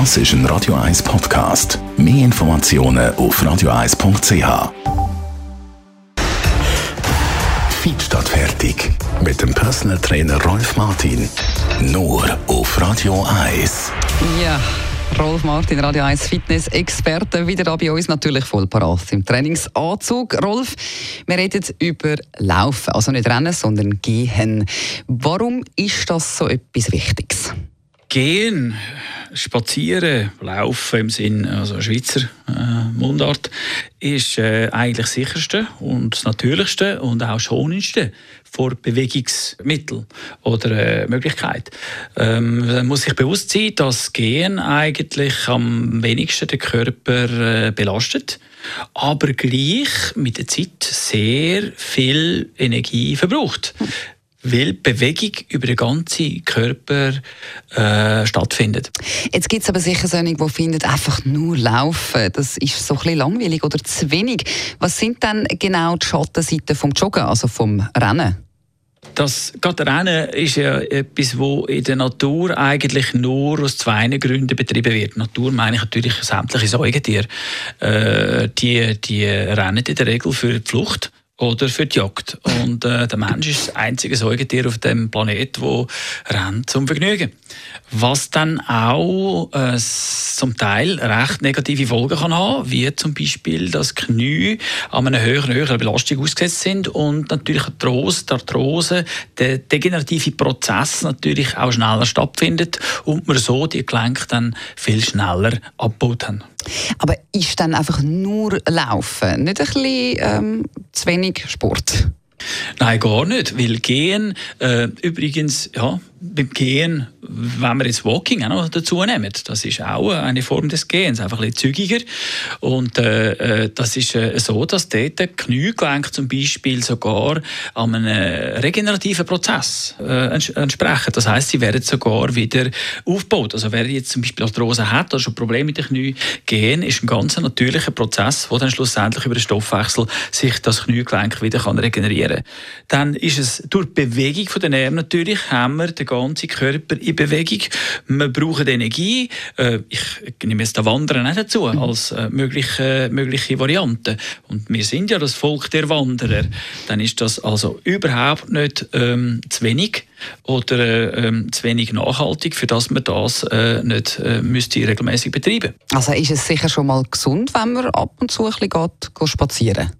Das ist ein Radio 1 Podcast. Mehr Informationen auf radio1.ch. Fit statt fertig. Mit dem Personal Trainer Rolf Martin. Nur auf Radio 1. Ja. Rolf Martin, Radio 1 Fitness-Experte, wieder da bei uns natürlich voll parat im Trainingsanzug. Rolf, wir reden über Laufen, also nicht Rennen, sondern Gehen. Warum ist das so etwas Wichtiges? Gehen, spazieren, laufen im Sinn also Schweizer äh, Mundart ist äh, eigentlich das sicherste und das natürlichste und auch schonendste vor Bewegungsmittel oder äh, Möglichkeit. Ähm, man muss sich bewusst sein, dass Gehen eigentlich am wenigsten den Körper äh, belastet, aber gleich mit der Zeit sehr viel Energie verbraucht weil Bewegung über den ganzen Körper äh, stattfindet. Jetzt gibt es aber sicher solche, die finden, einfach nur laufen, das ist so ein bisschen langweilig oder zu wenig. Was sind dann genau die Schattenseiten vom Joggen, also vom Rennen? Das gerade Rennen ist ja etwas, wo in der Natur eigentlich nur aus zwei Gründen betrieben wird. Natur meine ich natürlich sämtliche Säugetiere. Äh, die, die rennen in der Regel für die Flucht oder für die Jagd. Und äh, der Mensch ist das einzige Säugetier auf dem Planet, wo rennt zum Vergnügen. Was dann auch äh, zum Teil recht negative Folgen kann haben, wie zum Beispiel, dass Knie an einer höheren, höheren Belastung ausgesetzt sind und natürlich Arthrose, die Arthrose, der degenerative Prozess natürlich auch schneller stattfindet und man so die Gelenke dann viel schneller abbaut haben. Aber ist dann einfach nur Laufen nicht ein bisschen ähm, zu wenig Sport? Nein, gar nicht, weil Gehen, äh, übrigens, ja, beim Gehen, wenn wir jetzt Walking auch noch dazu nehmen, das ist auch eine Form des Gehens, einfach ein bisschen zügiger. Und äh, äh, das ist äh, so, dass dort der Kniegelenk zum Beispiel sogar an einem regenerativen Prozess äh, entsprechen. Das heißt, sie werden sogar wieder aufgebaut. Also wer jetzt zum Beispiel Arthrose hat oder schon Probleme mit den Knie, Gehen ist ein ganz natürlicher Prozess, wo dann schlussendlich über den Stoffwechsel sich das Kniegelenk wieder kann regenerieren kann. Dann ist es durch die Bewegung der Nerven natürlich, haben wir den ganzen Körper in Bewegung. Wir brauchen Energie. Äh, ich nehme jetzt das Wandern nicht dazu als äh, mögliche, mögliche Variante. Und wir sind ja das Volk der Wanderer. Dann ist das also überhaupt nicht ähm, zu wenig oder äh, ähm, zu wenig nachhaltig, für das man das äh, nicht äh, müsste regelmäßig betreiben. Also ist es sicher schon mal gesund, wenn man ab und zu ein bisschen geht, geht spazieren?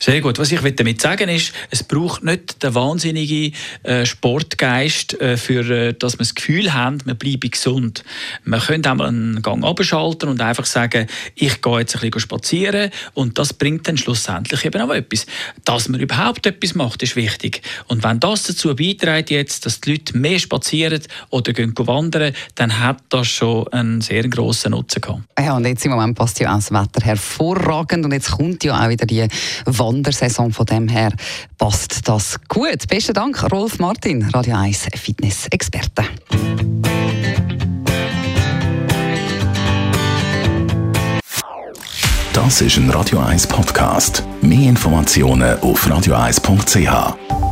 Sehr gut. Was ich damit sagen ist, es braucht nicht den wahnsinnigen äh, Sportgeist, äh, für, äh, dass wir das Gefühl haben, wir bleiben gesund. Man könnte einmal einen Gang abschalten und einfach sagen, ich gehe jetzt ein bisschen spazieren und das bringt dann schlussendlich eben auch etwas. Dass man überhaupt etwas macht, ist wichtig. Und wenn das dazu beiträgt jetzt, dass die Leute mehr spazieren oder gehen wandern, dann hat das schon einen sehr grossen Nutzen gehabt. Ja, und jetzt im Moment passt ja auch das Wetter hervorragend und jetzt kommt ja auch wieder die Wandersaison. Von dem her passt das gut. Besten Dank, Rolf Martin, Radio 1 Fitness-Experte. Das ist ein Radio 1 Podcast. Mehr Informationen auf radio1.ch.